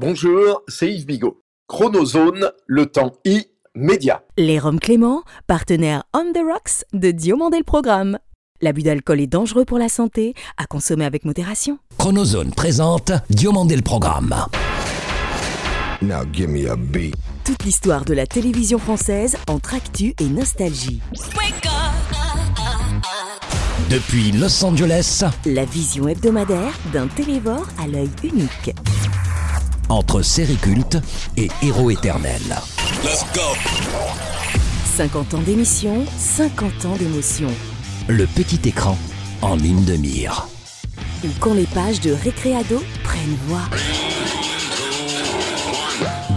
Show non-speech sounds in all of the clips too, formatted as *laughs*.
Bonjour, c'est Yves Bigot. Chronozone, le temps immédiat. Les Roms Clément, partenaire On the Rocks de Diomandé le Programme. L'abus d'alcool est dangereux pour la santé, à consommer avec modération. Chronozone présente Diomandé le Programme. Now give me a beat. Toute l'histoire de la télévision française entre actu et nostalgie. Depuis Los Angeles, La vision hebdomadaire d'un télévore à l'œil unique. Entre série culte et héros éternel. 50 ans d'émission, 50 ans d'émotion. Le petit écran en ligne de mire. Ou quand les pages de Récréado prennent voix.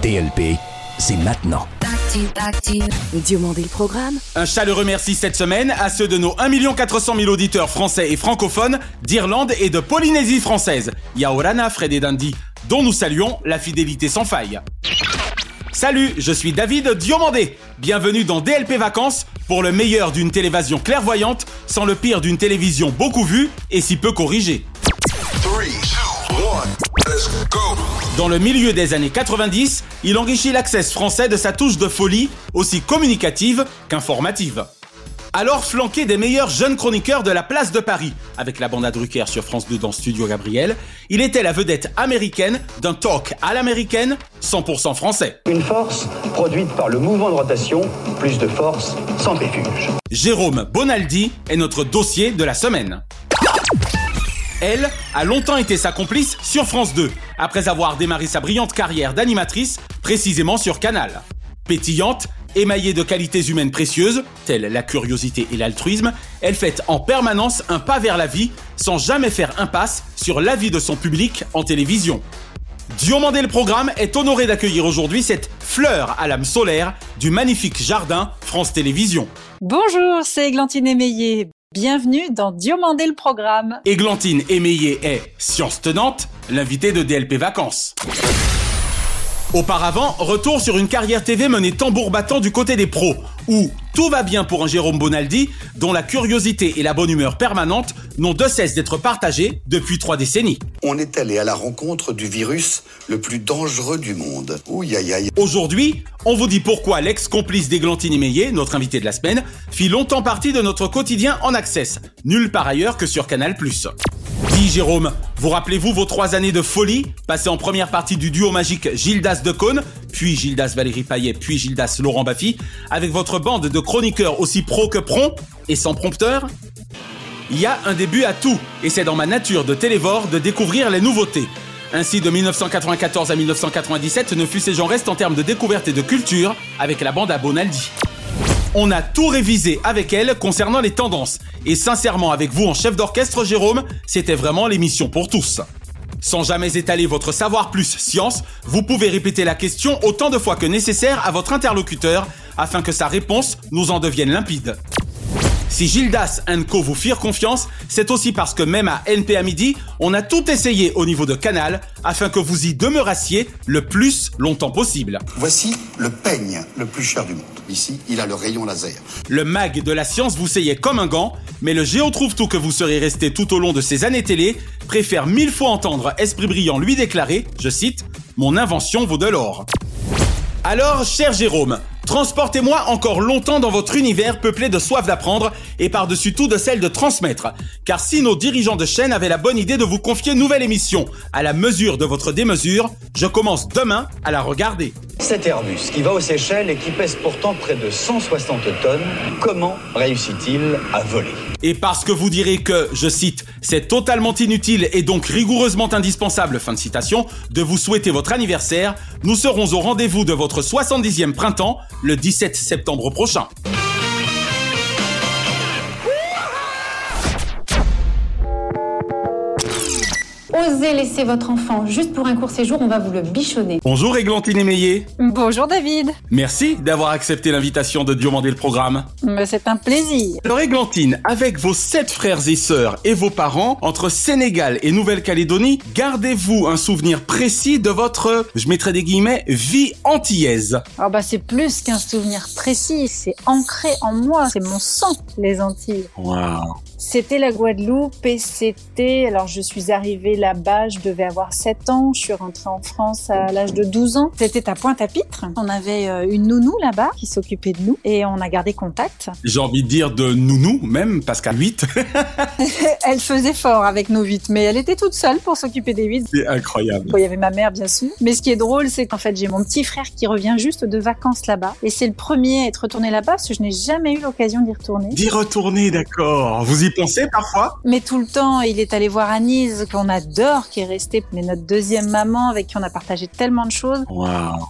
DLP, c'est maintenant. Diomandé le Programme, Un chaleureux merci cette semaine à ceux de nos 1 400 000 auditeurs français et francophones d'Irlande et de Polynésie française, Yaorana, Fred et Dandy, dont nous saluons la fidélité sans faille. Salut, je suis David Diomandé. Bienvenue dans DLP Vacances pour le meilleur d'une télévision clairvoyante sans le pire d'une télévision beaucoup vue et si peu corrigée. Dans le milieu des années 90, il enrichit l'access français de sa touche de folie, aussi communicative qu'informative. Alors flanqué des meilleurs jeunes chroniqueurs de la place de Paris, avec la bande à Drucker sur France 2 dans Studio Gabriel, il était la vedette américaine d'un talk à l'américaine, 100% français. Une force produite par le mouvement de rotation, plus de force, centrifuge. Jérôme Bonaldi est notre dossier de la semaine. Elle a longtemps été sa complice sur France 2, après avoir démarré sa brillante carrière d'animatrice, précisément sur Canal. Pétillante, émaillée de qualités humaines précieuses, telles la curiosité et l'altruisme, elle fait en permanence un pas vers la vie, sans jamais faire impasse sur l'avis de son public en télévision. Diomandé le programme est honoré d'accueillir aujourd'hui cette fleur à l'âme solaire du magnifique jardin France Télévisions. Bonjour, c'est Églantine Émeillé. Bienvenue dans Diomandé le programme. Églantine Émeillé est, science tenante, l'invité de DLP Vacances. Auparavant, retour sur une carrière TV menée tambour battant du côté des pros, où tout va bien pour un Jérôme Bonaldi, dont la curiosité et la bonne humeur permanente n'ont de cesse d'être partagées depuis trois décennies. On est allé à la rencontre du virus le plus dangereux du monde. Ouh, aïe, aïe. Aujourd'hui, on vous dit pourquoi l'ex-complice d'Églantine Émeillé, notre invité de la semaine, fit longtemps partie de notre quotidien en access, nulle part ailleurs que sur Canal+. Dis Jérôme, vous rappelez-vous vos trois années de folie, passées en première partie du duo magique Gildas de Cône, puis Gildas Valérie Payet, puis Gildas Laurent Baffy, avec votre bande de chroniqueurs aussi pro que prompt et sans prompteur Il y a un début à tout, et c'est dans ma nature de télévore de découvrir les nouveautés. Ainsi, de 1994 à 1997 ne fut ces gens restent en termes de découverte et de culture avec la bande à Bonaldi. On a tout révisé avec elle concernant les tendances. Et sincèrement, avec vous en chef d'orchestre, Jérôme, c'était vraiment l'émission pour tous. Sans jamais étaler votre savoir plus science, vous pouvez répéter la question autant de fois que nécessaire à votre interlocuteur afin que sa réponse nous en devienne limpide. Si Gildas Co vous firent confiance, c'est aussi parce que même à NP à midi, on a tout essayé au niveau de Canal afin que vous y demeurassiez le plus longtemps possible. Voici le peigne le plus cher du monde. Ici, il a le rayon laser. Le mag de la science vous seyait comme un gant, mais le géo trouve tout que vous serez resté tout au long de ces années télé préfère mille fois entendre Esprit Brillant lui déclarer, je cite, Mon invention vaut de l'or. Alors, cher Jérôme, transportez-moi encore longtemps dans votre univers peuplé de soif d'apprendre et par-dessus tout de celle de transmettre. Car si nos dirigeants de chaîne avaient la bonne idée de vous confier une nouvelle émission à la mesure de votre démesure, je commence demain à la regarder. Cet Airbus qui va aux Seychelles et qui pèse pourtant près de 160 tonnes, comment réussit-il à voler? Et parce que vous direz que, je cite, c'est totalement inutile et donc rigoureusement indispensable, fin de citation, de vous souhaiter votre anniversaire, nous serons au rendez-vous de votre 70e printemps le 17 septembre prochain. Osez laisser votre enfant juste pour un court séjour, on va vous le bichonner. Bonjour Églantine Émeillé. Bonjour David. Merci d'avoir accepté l'invitation de Diomandé le programme. Mais C'est un plaisir. Alors Églantine, avec vos sept frères et sœurs et vos parents, entre Sénégal et Nouvelle-Calédonie, gardez-vous un souvenir précis de votre, je mettrai des guillemets, vie antillaise. Ah bah c'est plus qu'un souvenir précis, c'est ancré en moi, c'est mon sang, les Antilles. Waouh. C'était la Guadeloupe et c'était, alors je suis arrivée là-bas, je devais avoir 7 ans, je suis rentrée en France à l'âge de 12 ans. C'était à Pointe-à-Pitre. On avait euh, une nounou là-bas qui s'occupait de nous et on a gardé contact. J'ai envie de dire de nounou même, parce qu'à 8, *laughs* elle faisait fort avec nos 8, mais elle était toute seule pour s'occuper des 8. c'est incroyable. Il y avait ma mère, bien sûr. Mais ce qui est drôle, c'est qu'en fait, j'ai mon petit frère qui revient juste de vacances là-bas. Et c'est le premier à être retourné là-bas parce que je n'ai jamais eu l'occasion d'y retourner. D'y retourner, d'accord. Vous y pensez parfois Mais tout le temps, il est allé voir Anise, qu'on adore, qui est restée, mais notre deuxième maman, avec qui on a partagé tellement de choses.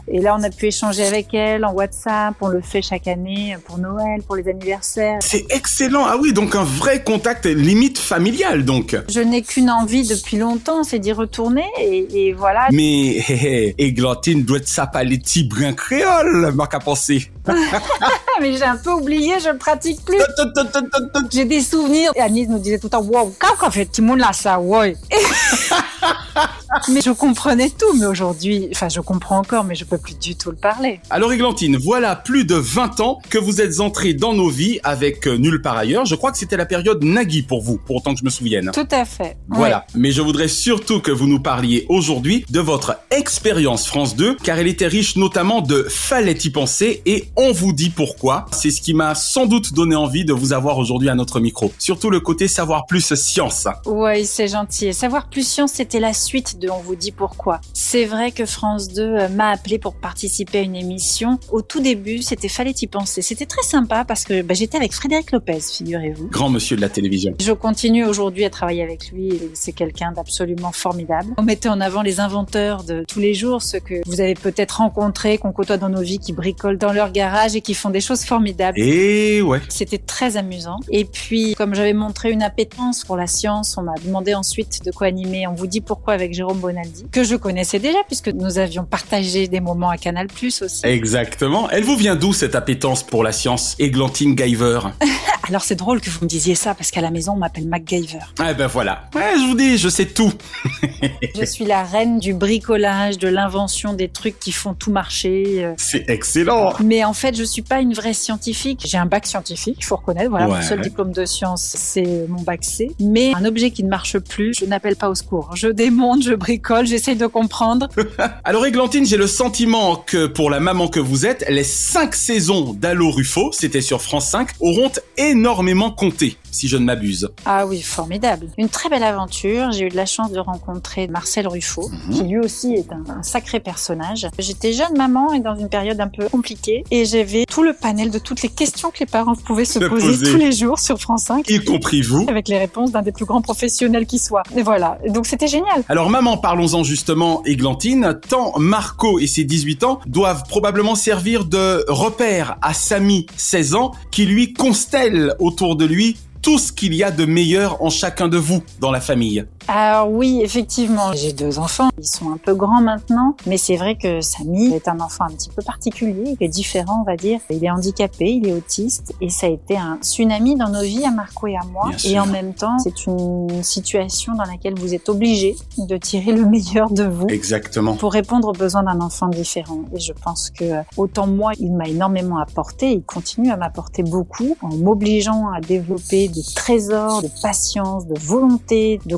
Et là, on a pu échanger avec elle en WhatsApp. On le fait chaque année pour Noël, pour les anniversaires. C'est excellent. Ah oui, donc un vrai contact limite familial, donc. Je n'ai qu'une envie depuis longtemps, c'est d'y retourner. Et, et voilà. Mais, hé, hé, Églantine doit petits brins créoles, marque à penser. Mais j'ai un peu oublié, je ne pratique plus. J'ai des souvenirs. Et nous disait tout le temps, wow, quand fait tout le monde là, ça, ouais. *laughs* mais je comprenais tout, mais aujourd'hui, enfin, je comprends encore, mais je peux plus du tout le parler. Alors Églantine, voilà plus de 20 ans que vous êtes entrée dans nos vies avec euh, Nulle part ailleurs. Je crois que c'était la période Nagui pour vous, pour autant que je me souvienne. Tout à fait. Voilà. Mais je voudrais surtout que vous nous parliez aujourd'hui de votre expérience France 2, car elle était riche notamment de Fallait y penser et on vous dit pourquoi. C'est ce qui m'a sans doute donné envie de vous avoir aujourd'hui à notre micro. Surtout le côté savoir plus science. Oui, c'est gentil. Et Savoir plus science, c'était la suite de On vous dit pourquoi. C'est vrai que France 2 euh, m'a appelé pour participer à une émission. Au tout début, c'était Fallait y penser. C'était très sympa parce que bah, j'étais avec Frédéric Lopez, figurez-vous. Grand monsieur de la télévision. Je continue aujourd'hui à travailler avec lui c'est quelqu'un d'absolument formidable. On mettait en avant les inventeurs de tous les jours, ceux que vous avez peut-être rencontrés, qu'on côtoie dans nos vies, qui bricolent dans leur garage et qui font des choses formidables. Et ouais. C'était très amusant. Et puis, comme j'avais montré une appétence pour la science, on m'a demandé ensuite de co-animer On vous dit pourquoi avec Jérôme Bonaldi, que je connaissais déjà puisque nous avions partagé des moments à Canal Plus aussi. Exactement. Elle vous vient d'où cette appétence pour la science, Églantine Guyver? *laughs* Alors c'est drôle que vous me disiez ça parce qu'à la maison on m'appelle MacGyver. Ah ben voilà. Ouais, je vous dis, je sais tout. *laughs* Je suis la reine du bricolage, de l'invention des trucs qui font tout marcher. euh. C'est excellent. Mais en fait, je suis pas une vraie scientifique. J'ai un bac scientifique, il faut reconnaître. Voilà, mon seul diplôme de science, c'est mon bac C. Mais un objet qui ne marche plus, je n'appelle pas au secours. Je démonte, je bricole, j'essaye de comprendre. *laughs* Alors Églantine, j'ai le sentiment que pour la maman que vous êtes, les cinq saisons d'Allo Ruffo, c'était sur France 5, auront énormément compté, si je ne m'abuse. Ah oui, formidable. Une très belle aventure. J'ai eu de la chance de rencontrer Marcel Ruffo, Mhm. qui lui aussi est un, un sacré personnage. J'étais jeune maman et dans une période un peu compliquée. Et j'avais tout le panel de toutes les questions que les parents pouvaient se Se poser, poser. tous les jours sur France 5. Y compris vous. Avec les réponses d'un des plus grands professionnels qui soit. Et voilà. Donc c'était génial. Alors maman, parlons-en justement, Églantine. Tant Marco et ses 18 ans doivent probablement servir de repère à Samy, 16 ans, qui lui constelle autour de lui tout ce qu'il y a de meilleur en chacun de vous dans la famille. Alors oui, effectivement, j'ai deux enfants. Ils sont un peu grands maintenant, mais c'est vrai que Samy est un enfant un petit peu particulier, il est différent, on va dire. Il est handicapé, il est autiste, et ça a été un tsunami dans nos vies, à Marco et à moi. Bien Et sûr. en même temps, c'est une situation dans laquelle vous êtes obligé de tirer le meilleur de vous. Exactement. Pour répondre aux besoins d'un enfant différent. Et je pense que autant moi, il m'a énormément apporté, il continue à m'apporter beaucoup en m'obligeant à développer des trésors de patience, de volonté, de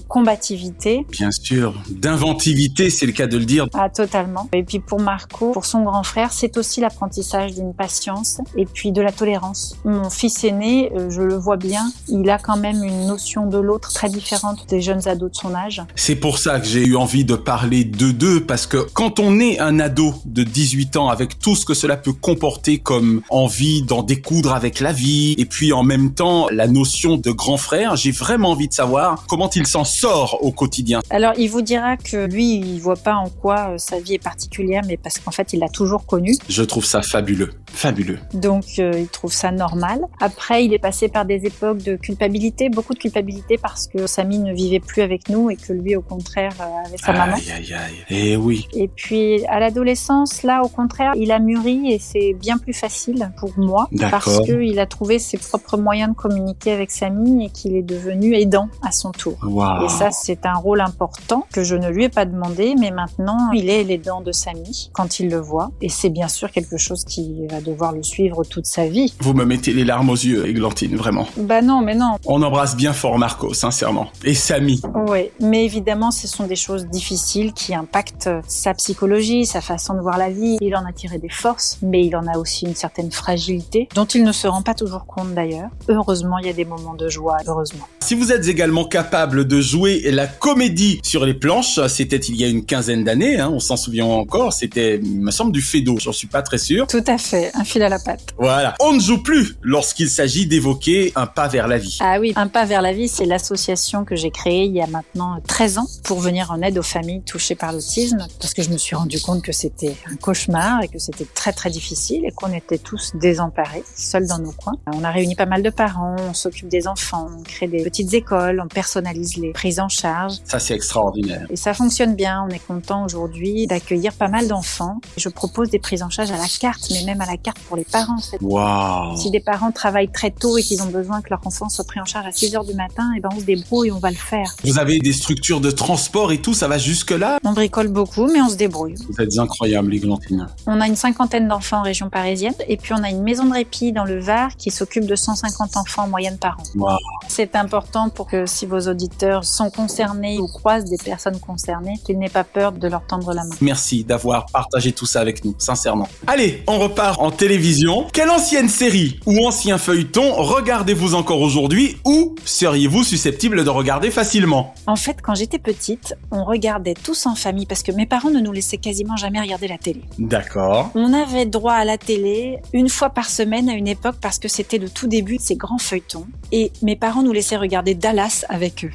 Bien sûr. D'inventivité, c'est le cas de le dire. Ah, totalement. Et puis pour Marco, pour son grand frère, c'est aussi l'apprentissage d'une patience et puis de la tolérance. Mon fils aîné, euh, je le vois bien, il a quand même une notion de l'autre très différente des jeunes ados de son âge. C'est pour ça que j'ai eu envie de parler de deux, parce que quand on est un ado de 18 ans, avec tout ce que cela peut comporter comme envie d'en découdre avec la vie, et puis en même temps la notion de grand frère, j'ai vraiment envie de savoir comment il s'en sort au quotidien. Alors, il vous dira que lui, il voit pas en quoi euh, sa vie est particulière, mais parce qu'en fait, il l'a toujours connu. Je trouve ça fabuleux, fabuleux. Donc, euh, il trouve ça normal. Après, il est passé par des époques de culpabilité, beaucoup de culpabilité parce que Samy ne vivait plus avec nous et que lui, au contraire, euh, avait sa maman. Aïe, aïe, aïe. Eh oui. Et puis à l'adolescence, là, au contraire, il a mûri et c'est bien plus facile pour moi parce qu'il a trouvé ses propres moyens de communiquer avec Samy et qu'il est devenu aidant à son tour. Waouh. Et ça, C'est un rôle important que je ne lui ai pas demandé, mais maintenant il est l'aidant de Samy quand il le voit. Et c'est bien sûr quelque chose qui va devoir le suivre toute sa vie. Vous me mettez les larmes aux yeux, Églantine, vraiment. Bah non, mais non. On embrasse bien fort Marco, sincèrement. Et Samy. Oui, mais évidemment, ce sont des choses difficiles qui impactent sa psychologie, sa façon de voir la vie. Il en a tiré des forces, mais il en a aussi une certaine fragilité, dont il ne se rend pas toujours compte d'ailleurs. Heureusement, il y a des moments de joie, heureusement. Si vous êtes également capable de jouer la comédie sur les planches, c'était il y a une quinzaine d'années, hein, on s'en souvient encore, c'était, il me semble, du Fedo, j'en suis pas très sûr. Tout à fait, un fil à la patte. Voilà. On ne joue plus lorsqu'il s'agit d'évoquer un pas vers la vie. Ah oui, un pas vers la vie, c'est l'association que j'ai créée il y a maintenant 13 ans pour venir en aide aux familles touchées par l'autisme, parce que je me suis rendu compte que c'était un cauchemar et que c'était très très difficile et qu'on était tous désemparés, seuls dans nos coins. On a réuni pas mal de parents, on s'occupe des enfants, on crée des petites écoles, on personnalise les prises en charge. Ça, c'est extraordinaire. Et ça fonctionne bien. On est content aujourd'hui d'accueillir pas mal d'enfants. Je propose des prises en charge à la carte, mais même à la carte pour les parents. Wow. Si des parents travaillent très tôt et qu'ils ont besoin que leur enfant soit pris en charge à 6 heures du matin, et ben on se débrouille, on va le faire. Vous avez des structures de transport et tout, ça va jusque là On bricole beaucoup, mais on se débrouille. Vous êtes incroyable, Églantine. On a une cinquantaine d'enfants en région parisienne, et puis on a une maison de répit dans le Var qui s'occupe de 150 enfants en moyenne par an. Wow. C'est important pour que si vos auditeurs sont concernés ou croisent des personnes concernées, qu'ils n'aient pas peur de leur tendre la main. Merci d'avoir partagé tout ça avec nous, sincèrement. Allez, on repart en télévision. Quelle ancienne série ou ancien feuilleton regardez-vous encore aujourd'hui ou seriez-vous susceptible de regarder facilement? En fait, quand j'étais petite, on regardait tous en famille parce que mes parents ne nous laissaient quasiment jamais regarder la télé. D'accord. On avait droit à la télé une fois par semaine à une époque parce que c'était le tout début de ces grands feuilletons. Et mes parents nous laissaient regarder Dallas avec eux.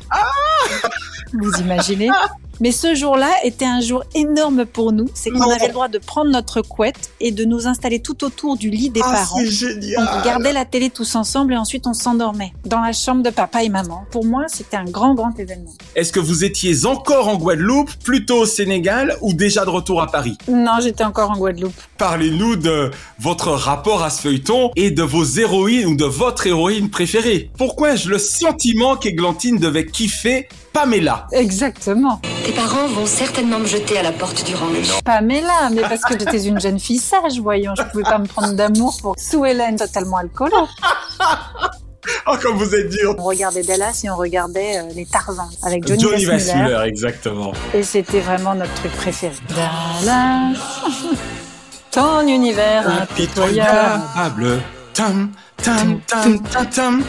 Vous imaginez? Mais ce jour-là était un jour énorme pour nous. C'est qu'on avait le droit de prendre notre couette et de nous installer tout autour du lit des Ah, parents. c'est On génial. regardait la télé tous ensemble et ensuite on s'endormait dans la chambre de papa et maman. Pour moi, c'était un grand, grand événement. Est-ce que vous étiez encore en Guadeloupe, plutôt au Sénégal ou déjà de retour à Paris? Non, j'étais encore en Guadeloupe. Parlez-nous de votre rapport à ce feuilleton et de vos héroïnes ou de votre héroïne préférée. Pourquoi ai-je le sentiment qu'Églantine devait kiffer Pamela? Exactement. Tes parents vont certainement me jeter à la porte du ranch. Pamela, mais parce que j'étais une jeune fille sage, voyons. Je pouvais pas me prendre d'amour pour Sue Ellen, totalement alcoolo. *laughs* Oh, comme vous êtes dur On regardait Dallas et on regardait euh, les Tarzans avec Johnny, Johnny. Weissmuller, exactement. Et c'était vraiment notre truc préféré. Dallas, *laughs* ton univers impitoyable. Impitoyable. Tam, tam, tam, tam, tam.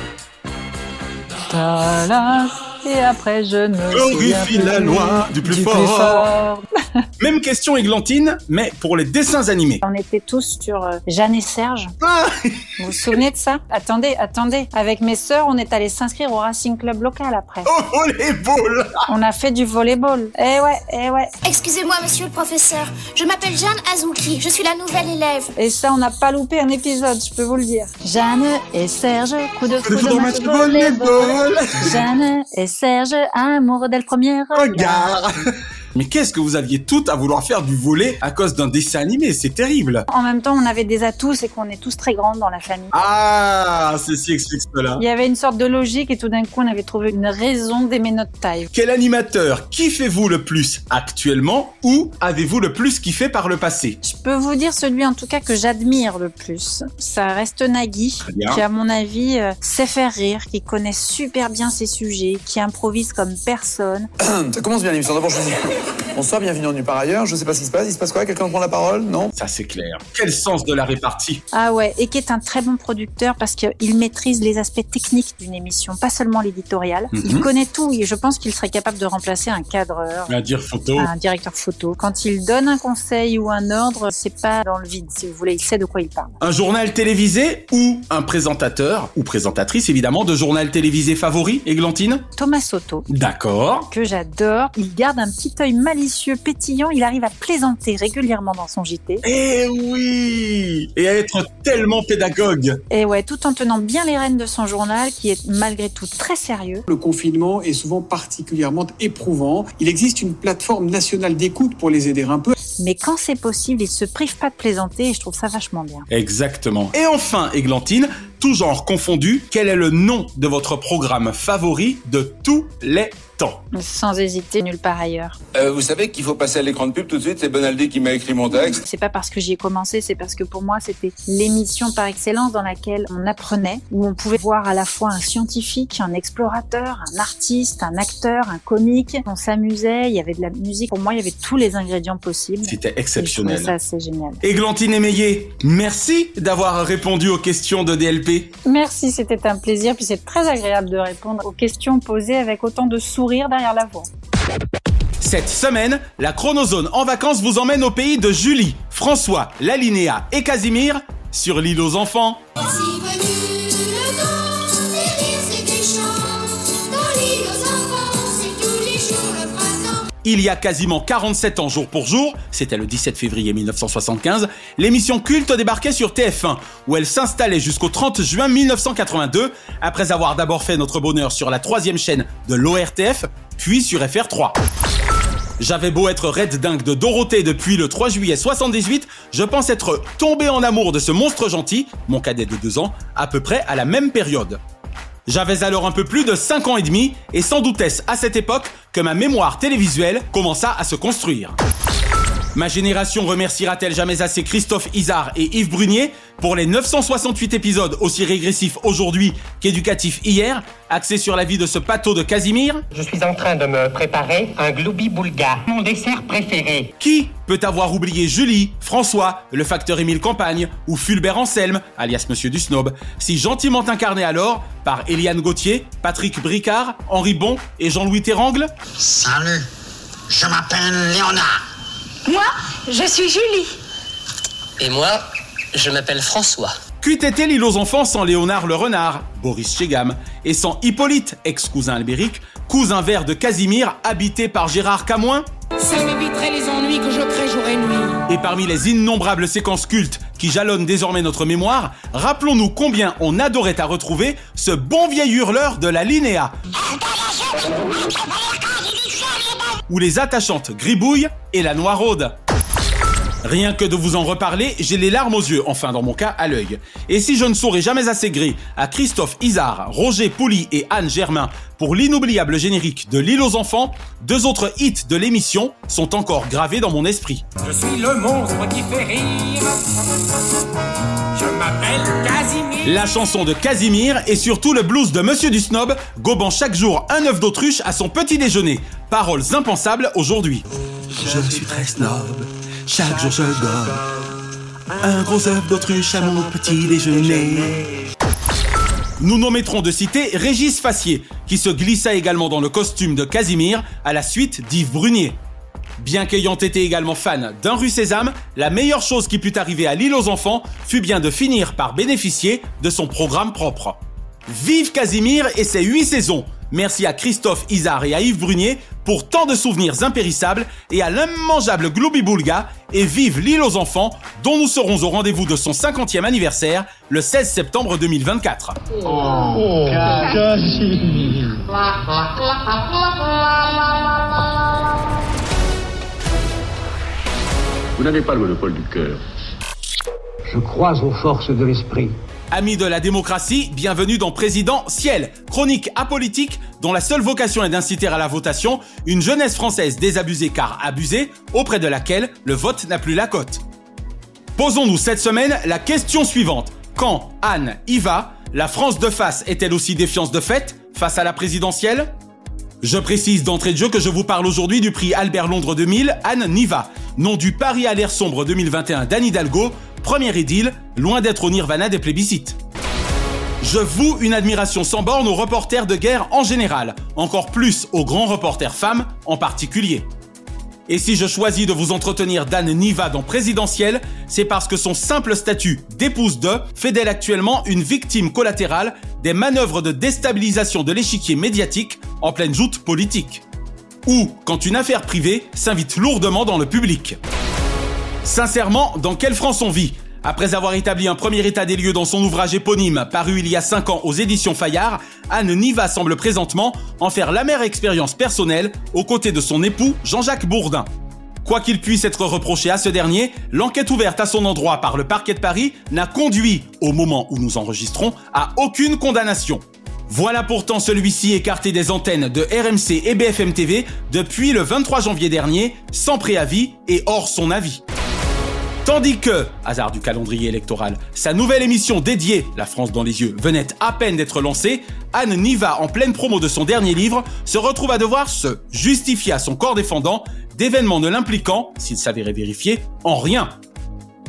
Dallas, et après je ne Glorifie la loi du plus fort. *laughs* Même question Églantine, mais pour les dessins animés. On était tous sur euh, Jeanne et Serge. Ah *laughs* Vous vous souvenez de ça? Attendez, attendez. Avec mes sœurs, on est allé s'inscrire au Racing Club local après. oh, oh, boules *laughs* On a fait du volleyball. Eh ouais, eh ouais. Excusez-moi, monsieur le professeur. Je m'appelle Jeanne Azuki. Je suis la nouvelle élève. Et ça, on n'a pas loupé un épisode, je peux vous le dire. Jeanne et Serge, coup de Le foudre, match volleyball. volleyball. Jeanne et Serge, amour dès le premier regard. Regarde *laughs* Mais qu'est-ce que vous aviez tout à vouloir faire du volet à cause d'un dessin animé? C'est terrible En même temps, on avait des atouts, c'est qu'on est tous très grands dans la famille. Ah, ceci explique cela. Il y avait une sorte de logique et tout d'un coup, on avait trouvé une raison d'aimer notre taille. Quel animateur kiffez-vous le plus actuellement ou avez-vous le plus kiffé par le passé? Je peux vous dire celui en tout cas que j'admire le plus. Ça reste Nagui, qui à mon avis euh, sait faire rire, qui connaît super bien ses sujets, qui improvise comme personne. *coughs* Ça commence bien l'émission. D'abord, je vous dis bonsoir, bienvenue en nulle par ailleurs. Je sais pas ce qui se passe. Il se passe quoi? Quelqu'un prend la parole? Non? Ça c'est clair. Quel sens de la répartie? Ah ouais, et qui est un très bon producteur parce qu'il maîtrise les aspects techniques d'une émission, pas seulement l'éditorial. Il Mhm. connaît tout et je pense qu'il serait capable de remplacer un cadreur. À dire photo. Un directeur photo. Quand il donne un conseil ou un ordre, c'est pas dans le vide, si vous voulez. Il sait de quoi il parle. Un journal télévisé ou un présentateur ou présentatrice évidemment de journal télévisé favori, Églantine? Thomas Soto, D'accord. que j'adore. Il garde un petit œil malicieux, pétillant. Il arrive à plaisanter régulièrement dans son JT. Eh oui Et à être tellement pédagogue. Et ouais, tout en tenant bien les rênes de son journal, qui est malgré tout très sérieux. Le confinement est souvent particulièrement éprouvant. Il existe une plateforme nationale d'écoute pour les aider un peu. Mais quand c'est possible, il se prive pas de plaisanter et je trouve ça vachement bien. Exactement. Et enfin, Églantine, tout genre confondu, quel est le nom de votre programme favori de tous les temps Sans hésiter, nulle part ailleurs. Euh, vous savez qu'il faut passer à l'écran de pub tout de suite, c'est Bonaldi qui m'a écrit mon texte. C'est pas parce que j'y ai commencé, c'est parce que pour moi c'était l'émission par excellence dans laquelle on apprenait, où on pouvait voir à la fois un scientifique, un explorateur, un artiste, un acteur, un comique. On s'amusait, il y avait de la musique. Pour moi, il y avait tous les ingrédients possibles. C'était exceptionnel. Et ça, c'est génial. Églantine Émeillé, merci d'avoir répondu aux questions de DLP. Merci, c'était un plaisir. Puis c'est très agréable de répondre aux questions posées avec autant de sourire derrière la voix. Cette semaine, la Chronozone en vacances vous emmène au pays de Julie, François, Lalinéa et Casimir sur l'île aux enfants. Il y a quasiment 47 ans jour pour jour, c'était le 17 février 1975, l'émission Culte débarquait sur TF1, où elle s'installait jusqu'au 30 juin 1982, après avoir d'abord fait notre bonheur sur la troisième chaîne de l'ORTF, puis sur FR3. J'avais beau être red dingue de Dorothée depuis le 3 juillet 78, je pense être tombé en amour de ce monstre gentil, mon cadet de 2 ans, à peu près à la même période. J'avais alors un peu plus de 5 ans et demi, et sans doute est-ce à cette époque que ma mémoire télévisuelle commença à se construire. Ma génération remerciera-t-elle jamais assez Christophe Isard et Yves Brunier pour les 968 épisodes aussi régressifs aujourd'hui qu'éducatifs hier, axés sur la vie de ce pâteau de Casimir? Je suis en train de me préparer un gloubi boulga, mon dessert préféré. Qui peut avoir oublié Julie, François, le facteur Émile Campagne ou Fulbert Anselme, alias Monsieur du Snob, si gentiment incarné alors par Eliane Gauthier, Patrick Bricard, Henri Bon et Jean-Louis Terrangle? Salut, je m'appelle Léonard. Moi, je suis Julie. Et moi, je m'appelle François. Qu'eût été l'île aux enfants sans Léonard le renard, Boris Chegam, et sans Hippolyte, ex-cousin albérique, cousin vert de Casimir, habité par Gérard Camoin Ça m'éviterait les ennuis que je crée jour et nuit. Et parmi les innombrables séquences cultes qui jalonnent désormais notre mémoire, rappelons-nous combien on adorait à retrouver ce bon vieil hurleur de la Linéa. Ou les attachantes Gribouille et la Noiraude. Rien que de vous en reparler, j'ai les larmes aux yeux, enfin dans mon cas à l'œil. Et si je ne saurais jamais assez gré à Christophe Isard, Roger Pouli et Anne Germain pour l'inoubliable générique de L'île aux enfants, deux autres hits de l'émission sont encore gravés dans mon esprit. Je suis le monstre qui fait rire. Je m'appelle Casimir. La chanson de Casimir et surtout le blues de Monsieur du Snob, gobant chaque jour un œuf d'autruche à son petit déjeuner. Paroles impensables aujourd'hui. Je suis très snob. Chaque jour je gobe un gros œuf d'autruche à mon petit déjeuner. Nous mettrons de citer Régis Fassier, qui se glissa également dans le costume de Casimir à la suite d'Yves Brunier. Bien qu'ayant été également fan d'un rue Sésame, la meilleure chose qui put arriver à l'île aux enfants fut bien de finir par bénéficier de son programme propre. Vive Casimir et ses 8 saisons Merci à Christophe Isard et à Yves Brunier pour tant de souvenirs impérissables et à l'immangeable Glooby Boulga et vive l'île aux enfants dont nous serons au rendez-vous de son 50e anniversaire le 16 septembre 2024. Vous n'avez pas le monopole du cœur. Je crois aux forces de l'esprit. Amis de la démocratie, bienvenue dans Président Ciel, chronique apolitique dont la seule vocation est d'inciter à la votation une jeunesse française désabusée car abusée, auprès de laquelle le vote n'a plus la cote. Posons-nous cette semaine la question suivante. Quand Anne y va, la France de face est-elle aussi défiance de fait face à la présidentielle? Je précise d'entrée de jeu que je vous parle aujourd'hui du prix Albert Londres 2000 Anne Niva, nom du Paris à l'air sombre 2021 d'Anne Hidalgo, Premier idylle, loin d'être au nirvana des plébiscites. Je voue une admiration sans borne aux reporters de guerre en général, encore plus aux grands reporters femmes en particulier. Et si je choisis de vous entretenir d'Anne Niva dans Présidentiel, c'est parce que son simple statut d'épouse de fait d'elle actuellement une victime collatérale des manœuvres de déstabilisation de l'échiquier médiatique en pleine joute politique. Ou quand une affaire privée s'invite lourdement dans le public. Sincèrement, dans quelle France on vit? Après avoir établi un premier état des lieux dans son ouvrage éponyme, paru il y a 5 ans aux éditions Fayard, Anne Niva semble présentement en faire l'amère expérience personnelle aux côtés de son époux Jean-Jacques Bourdin. Quoi qu'il puisse être reproché à ce dernier, l'enquête ouverte à son endroit par le parquet de Paris n'a conduit, au moment où nous enregistrons, à aucune condamnation. Voilà pourtant celui-ci écarté des antennes de RMC et BFM TV depuis le 23 janvier dernier, sans préavis et hors son avis. Tandis que, hasard du calendrier électoral, sa nouvelle émission dédiée, La France dans les yeux, venait à peine d'être lancée, Anne Niva, en pleine promo de son dernier livre, se retrouve à devoir se justifier à son corps défendant d'événements ne l'impliquant, s'il s'avérait vérifié, en rien.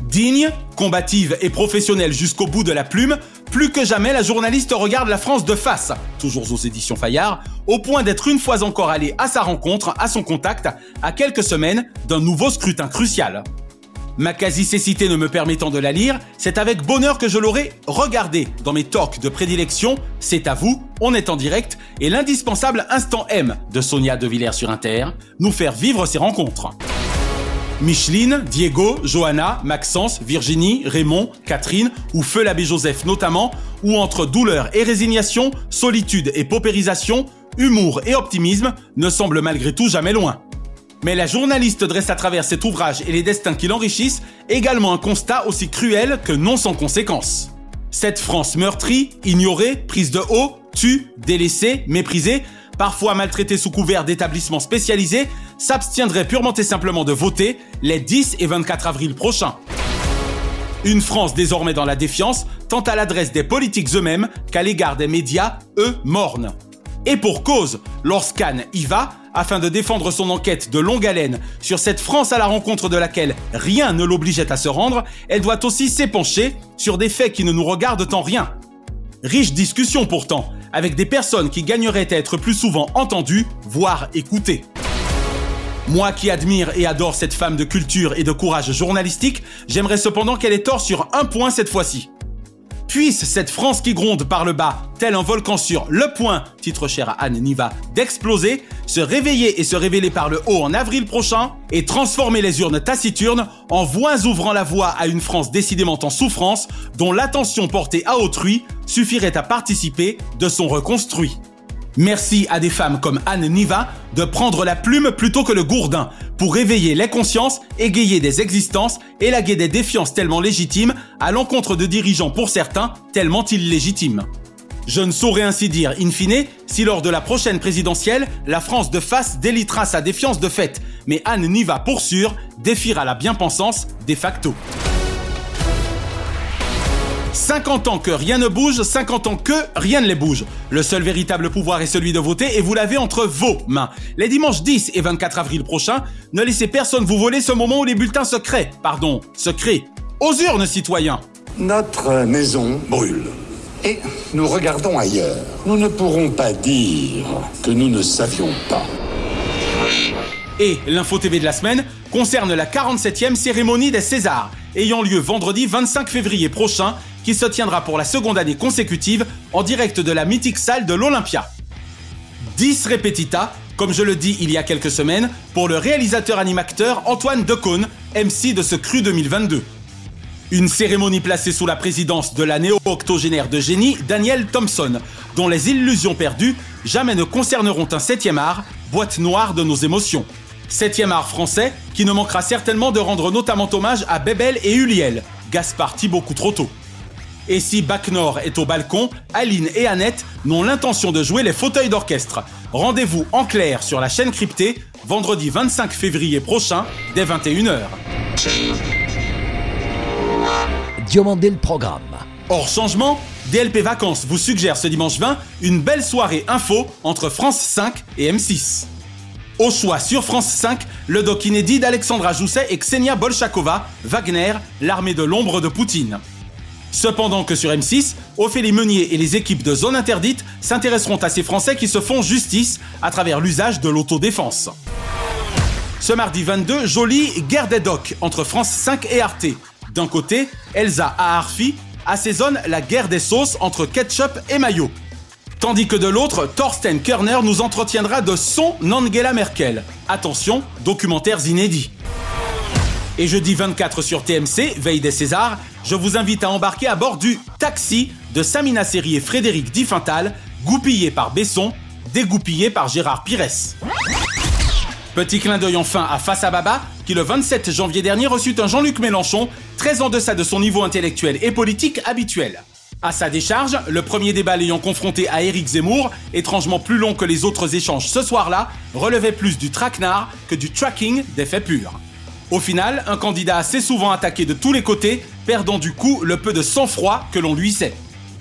Digne, combative et professionnelle jusqu'au bout de la plume, plus que jamais la journaliste regarde la France de face, toujours aux éditions Fayard, au point d'être une fois encore allée à sa rencontre, à son contact, à quelques semaines d'un nouveau scrutin crucial. Ma quasi-cécité ne me permettant de la lire, c'est avec bonheur que je l'aurai regardée dans mes talks de prédilection, c'est à vous, on est en direct, et l'indispensable Instant M de Sonia De Villers sur Inter, nous faire vivre ces rencontres. Micheline, Diego, Johanna, Maxence, Virginie, Raymond, Catherine ou Feu l'abbé Joseph notamment, ou entre douleur et résignation, solitude et paupérisation, humour et optimisme, ne semblent malgré tout jamais loin. Mais la journaliste dresse à travers cet ouvrage et les destins qui l'enrichissent également un constat aussi cruel que non sans conséquence. Cette France meurtrie, ignorée, prise de haut, tue, délaissée, méprisée, parfois maltraitée sous couvert d'établissements spécialisés, s'abstiendrait purement et simplement de voter les 10 et 24 avril prochains. Une France désormais dans la défiance, tant à l'adresse des politiques eux-mêmes qu'à l'égard des médias, eux, mornes. Et pour cause, lorsqu'Anne y va, afin de défendre son enquête de longue haleine sur cette France à la rencontre de laquelle rien ne l'obligeait à se rendre, elle doit aussi s'épancher sur des faits qui ne nous regardent en rien. Riche discussion pourtant, avec des personnes qui gagneraient à être plus souvent entendues, voire écoutées. Moi qui admire et adore cette femme de culture et de courage journalistique, j'aimerais cependant qu'elle ait tort sur un point cette fois-ci. Puisse cette France qui gronde par le bas, tel un volcan sur le point, titre cher à Anne Niva, d'exploser, se réveiller et se révéler par le haut en avril prochain, et transformer les urnes taciturnes en voix ouvrant la voie à une France décidément en souffrance, dont l'attention portée à autrui suffirait à participer de son reconstruit. Merci à des femmes comme Anne Niva de prendre la plume plutôt que le gourdin pour réveiller les consciences, égayer des existences, élaguer des défiances tellement légitimes à l'encontre de dirigeants pour certains tellement illégitimes. Je ne saurais ainsi dire, in fine, si lors de la prochaine présidentielle, la France de face délitera sa défiance de fait, mais Anne Niva pour sûr défiera la bien-pensance de facto. 50 ans que rien ne bouge, 50 ans que rien ne les bouge. Le seul véritable pouvoir est celui de voter et vous l'avez entre vos mains. Les dimanches 10 et 24 avril prochains, ne laissez personne vous voler ce moment où les bulletins se créent. Pardon, se créent. Aux urnes, citoyens. Notre maison brûle. Et nous regardons ailleurs. Nous ne pourrons pas dire que nous ne savions pas. Et l'info TV de la semaine concerne la 47e cérémonie des Césars, ayant lieu vendredi 25 février prochain qui se tiendra pour la seconde année consécutive en direct de la mythique salle de l'Olympia. 10 répétita, comme je le dis il y a quelques semaines, pour le réalisateur animateur Antoine Decaune, MC de ce cru 2022. Une cérémonie placée sous la présidence de la néo-octogénaire de génie Daniel Thompson, dont les illusions perdues jamais ne concerneront un septième art, boîte noire de nos émotions. Septième art français qui ne manquera certainement de rendre notamment hommage à Bébel et Uliel, Gaspard trop tôt. Et si Bac Nord est au balcon, Aline et Annette n'ont l'intention de jouer les fauteuils d'orchestre. Rendez-vous en clair sur la chaîne cryptée vendredi 25 février prochain dès 21h. Diomandé le programme. Hors changement, DLP Vacances vous suggère ce dimanche 20 une belle soirée info entre France 5 et M6. Au choix sur France 5, le doc inédit d'Alexandra Jousset et Ksenia Bolchakova, Wagner, l'armée de l'ombre de Poutine. Cependant que sur M6, Ophélie Meunier et les équipes de Zone Interdite s'intéresseront à ces Français qui se font justice à travers l'usage de l'autodéfense. Ce mardi 22, jolie guerre des docs entre France 5 et Arte. D'un côté, Elsa Aarfi assaisonne la guerre des sauces entre ketchup et mayo. Tandis que de l'autre, Thorsten Körner nous entretiendra de son Angela Merkel. Attention, documentaires inédits. Et jeudi 24 sur TMC, veille des Césars, je vous invite à embarquer à bord du Taxi de Samina Seri et Frédéric Diffental, goupillé par Besson, dégoupillé par Gérard Pires. Petit clin d'œil enfin à Face à Baba, qui le 27 janvier dernier reçut un Jean-Luc Mélenchon très en deçà de son niveau intellectuel et politique habituel. À sa décharge, le premier débat l'ayant confronté à Éric Zemmour, étrangement plus long que les autres échanges ce soir-là, relevait plus du traquenard que du tracking des faits purs. Au final, un candidat assez souvent attaqué de tous les côtés, perdant du coup le peu de sang-froid que l'on lui sait.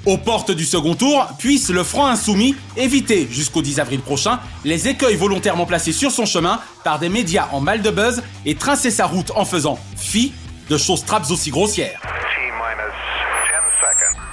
Aux portes du second tour, puisse le franc insoumis éviter jusqu'au 10 avril prochain les écueils volontairement placés sur son chemin par des médias en mal de buzz et tracer sa route en faisant fi de choses trappes aussi grossières.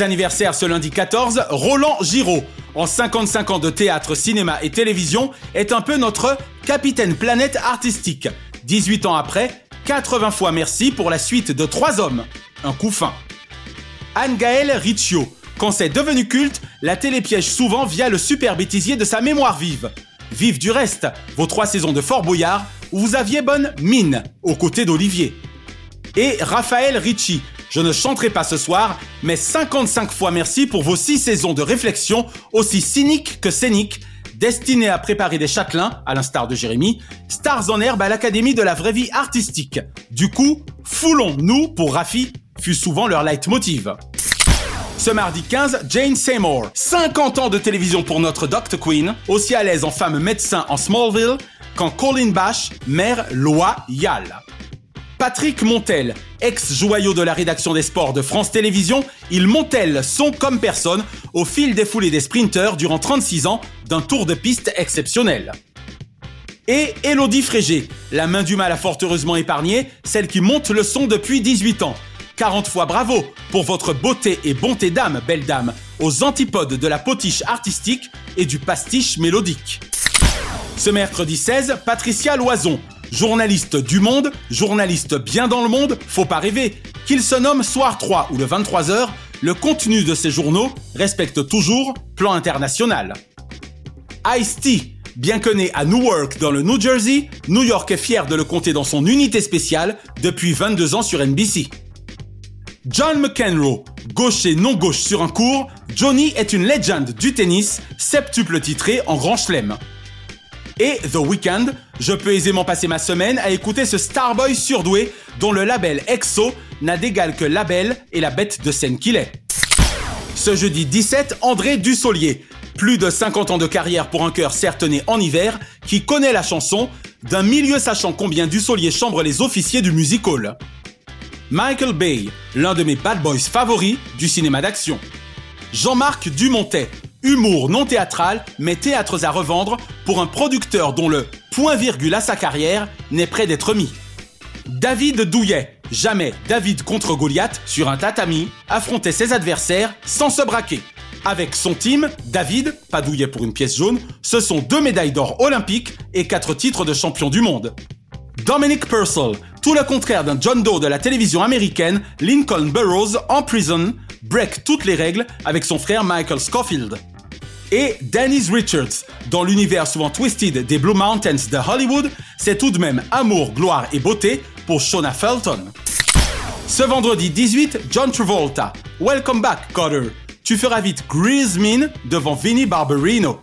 Anniversaire ce lundi 14, Roland Giraud. En 55 ans de théâtre, cinéma et télévision, est un peu notre capitaine planète artistique. 18 ans après, 80 fois merci pour la suite de Trois hommes. Un coup fin. Anne-Gaëlle Riccio. Quand c'est devenu culte, la télé piège souvent via le super bêtisier de sa mémoire vive. Vive du reste, vos trois saisons de Fort Boyard, où vous aviez bonne mine, aux côtés d'Olivier. Et Raphaël Ricci, je ne chanterai pas ce soir, mais 55 fois merci pour vos 6 saisons de réflexion aussi cyniques que scéniques, destinées à préparer des châtelains, à l'instar de Jérémy, stars en herbe à l'Académie de la vraie vie artistique. Du coup, foulons-nous pour Rafi, fut souvent leur leitmotiv. Ce mardi 15, Jane Seymour. 50 ans de télévision pour notre Dr. Queen, aussi à l'aise en femme médecin en Smallville qu'en Colin Bash, mère loyale. Patrick Montel, ex-joyau de la rédaction des sports de France Télévisions, il montelle son comme personne au fil des foulées des sprinteurs durant 36 ans d'un tour de piste exceptionnel. Et Elodie Frégé, la main du mal a fort heureusement épargné, celle qui monte le son depuis 18 ans. 40 fois bravo pour votre beauté et bonté d'âme, belle dame, aux antipodes de la potiche artistique et du pastiche mélodique. Ce mercredi 16, Patricia Loison, journaliste du Monde, journaliste bien dans le monde, faut pas rêver, qu'il se nomme Soir 3 ou le 23h, le contenu de ces journaux respecte toujours plan international. Ice-T, bien que né à Newark dans le New Jersey, New York est fier de le compter dans son unité spéciale depuis 22 ans sur NBC. John McEnroe, gaucher non gauche sur un court, Johnny est une légende du tennis, septuple titré en Grand Chelem. Et The Weeknd, je peux aisément passer ma semaine à écouter ce Starboy surdoué dont le label EXO n'a d'égal que label et la bête de scène qu'il est. Ce jeudi 17, André Dussolier, plus de 50 ans de carrière pour un cœur certes né en hiver, qui connaît la chanson, d'un milieu sachant combien Dussolier chambre les officiers du music hall. Michael Bay, l'un de mes bad boys favoris du cinéma d'action. Jean-Marc Dumontet, humour non théâtral, mais théâtres à revendre pour un producteur dont le point-virgule à sa carrière n'est près d'être mis. David Douillet, jamais David contre Goliath sur un tatami, affrontait ses adversaires sans se braquer. Avec son team, David, pas Douillet pour une pièce jaune, ce sont deux médailles d'or olympiques et quatre titres de champion du monde. Dominic Purcell, tout le contraire d'un John Doe de la télévision américaine, Lincoln Burroughs en prison, break toutes les règles avec son frère Michael Scofield. Et Dennis Richards, dans l'univers souvent twisted des Blue Mountains de Hollywood, c'est tout de même amour, gloire et beauté pour Shona Felton. Ce vendredi 18, John Travolta, Welcome back, Cotter. Tu feras vite Grease Mean devant Vinnie Barbarino.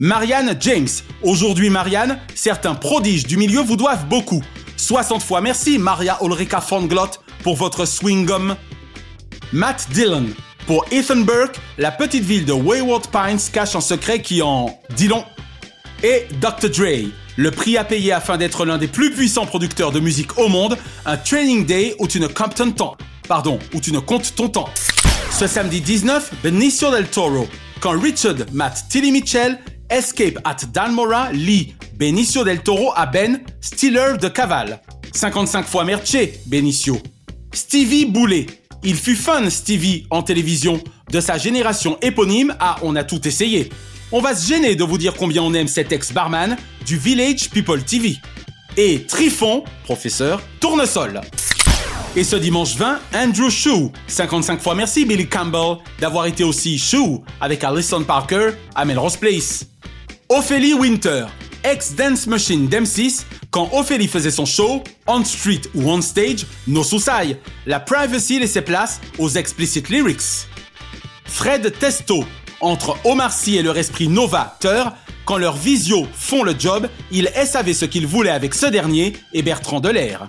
Marianne James. Aujourd'hui Marianne, certains prodiges du milieu vous doivent beaucoup. 60 fois merci Maria Ulrika von pour votre swing-gum. Matt Dillon. Pour Ethan Burke, la petite ville de Wayward Pines cache un secret qui en dit long. Et Dr. Dre. Le prix à payer afin d'être l'un des plus puissants producteurs de musique au monde, un training day où tu ne comptes ton temps. Pardon, où tu ne comptes ton temps. Ce samedi 19, Benicio del Toro. Quand Richard Matt Tilly Mitchell Escape at Dalmora lit Benicio del Toro à Ben, Stealer de Cavale. 55 fois Merche, Benicio. Stevie Boulet. Il fut fun, Stevie, en télévision. De sa génération éponyme à On a tout essayé. On va se gêner de vous dire combien on aime cet ex-barman du Village People TV. Et Trifon, professeur, tournesol. Et ce dimanche 20, Andrew Shue. 55 fois merci Billy Campbell d'avoir été aussi Shue avec Alison Parker à Melrose Place. Ophélie Winter, ex-dance machine d'M6, quand Ophélie faisait son show, on street ou on stage, no souci, la privacy laissait place aux explicit lyrics. Fred Testo, entre Omar Sy et leur esprit novateur, quand leurs visio font le job, ils savaient ce qu'ils voulaient avec ce dernier et Bertrand Delair.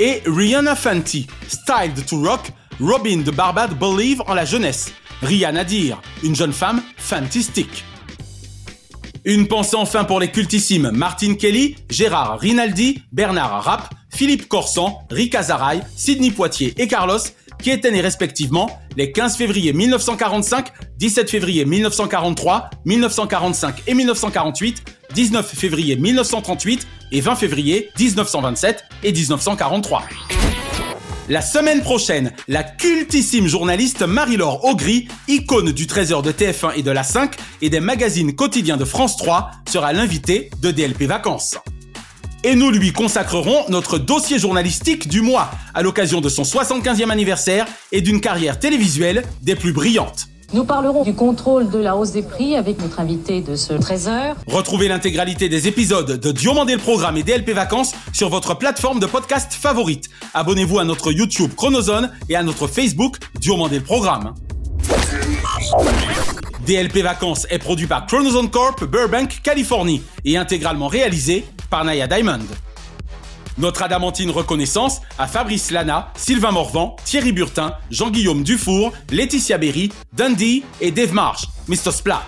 Et Rihanna Fenty, styled to rock, Robin de Barbade believe en la jeunesse. Rihanna dire, une jeune femme fantastique. Une pensée enfin pour les cultissimes Martin Kelly, Gérard Rinaldi, Bernard Rapp, Philippe Corsan, Rick Azaray, Sidney Poitier et Carlos, qui étaient nés respectivement les 15 février 1945, 17 février 1943, 1945 et 1948, 19 février 1938 et 20 février 1927 et 1943. La semaine prochaine, la cultissime journaliste Marie-Laure Augry, icône du trésor de TF1 et de la 5 et des magazines quotidiens de France 3, sera l'invitée de DLP Vacances. Et nous lui consacrerons notre dossier journalistique du mois, à l'occasion de son 75e anniversaire et d'une carrière télévisuelle des plus brillantes. Nous parlerons du contrôle de la hausse des prix avec notre invité de ce 13h. Retrouvez l'intégralité des épisodes de Diomandé le Programme et DLP Vacances sur votre plateforme de podcast favorite. Abonnez-vous à notre YouTube Chronozone et à notre Facebook Diomandé le Programme. DLP Vacances est produit par Chronozone Corp, Burbank, Californie et intégralement réalisé par Naya Diamond. Notre adamantine reconnaissance à Fabrice Lana, Sylvain Morvan, Thierry Burtin, Jean-Guillaume Dufour, Laetitia Berry, Dundee et Dave Marsh, Mr. Splat.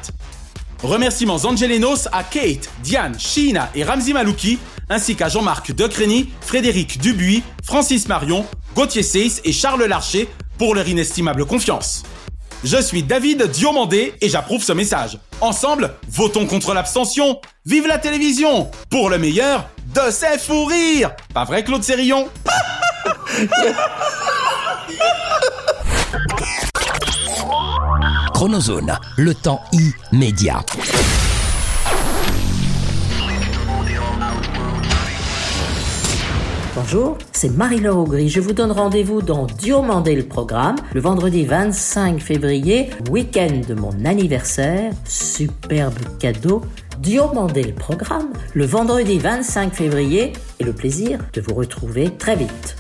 Remerciements angelenos à Kate, Diane, Sheena et Ramzi Malouki, ainsi qu'à Jean-Marc Decreny, Frédéric Dubuis, Francis Marion, Gauthier Seyss et Charles Larcher pour leur inestimable confiance. Je suis David Diomandé et j'approuve ce message. Ensemble, votons contre l'abstention. Vive la télévision Pour le meilleur de ses fous rires Pas vrai Claude Sérillon? *laughs* Chronozone, le temps immédiat. Bonjour, c'est Marie-Laure Augry. Je vous donne rendez-vous dans Diomandé le programme le vendredi 25 février, week-end de mon anniversaire. Superbe cadeau. Diomandé le programme le vendredi 25 février et le plaisir de vous retrouver très vite.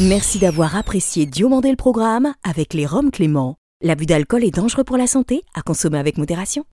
Merci d'avoir apprécié Diomandé le programme avec les Roms Clément. L'abus d'alcool est dangereux pour la santé, à consommer avec modération.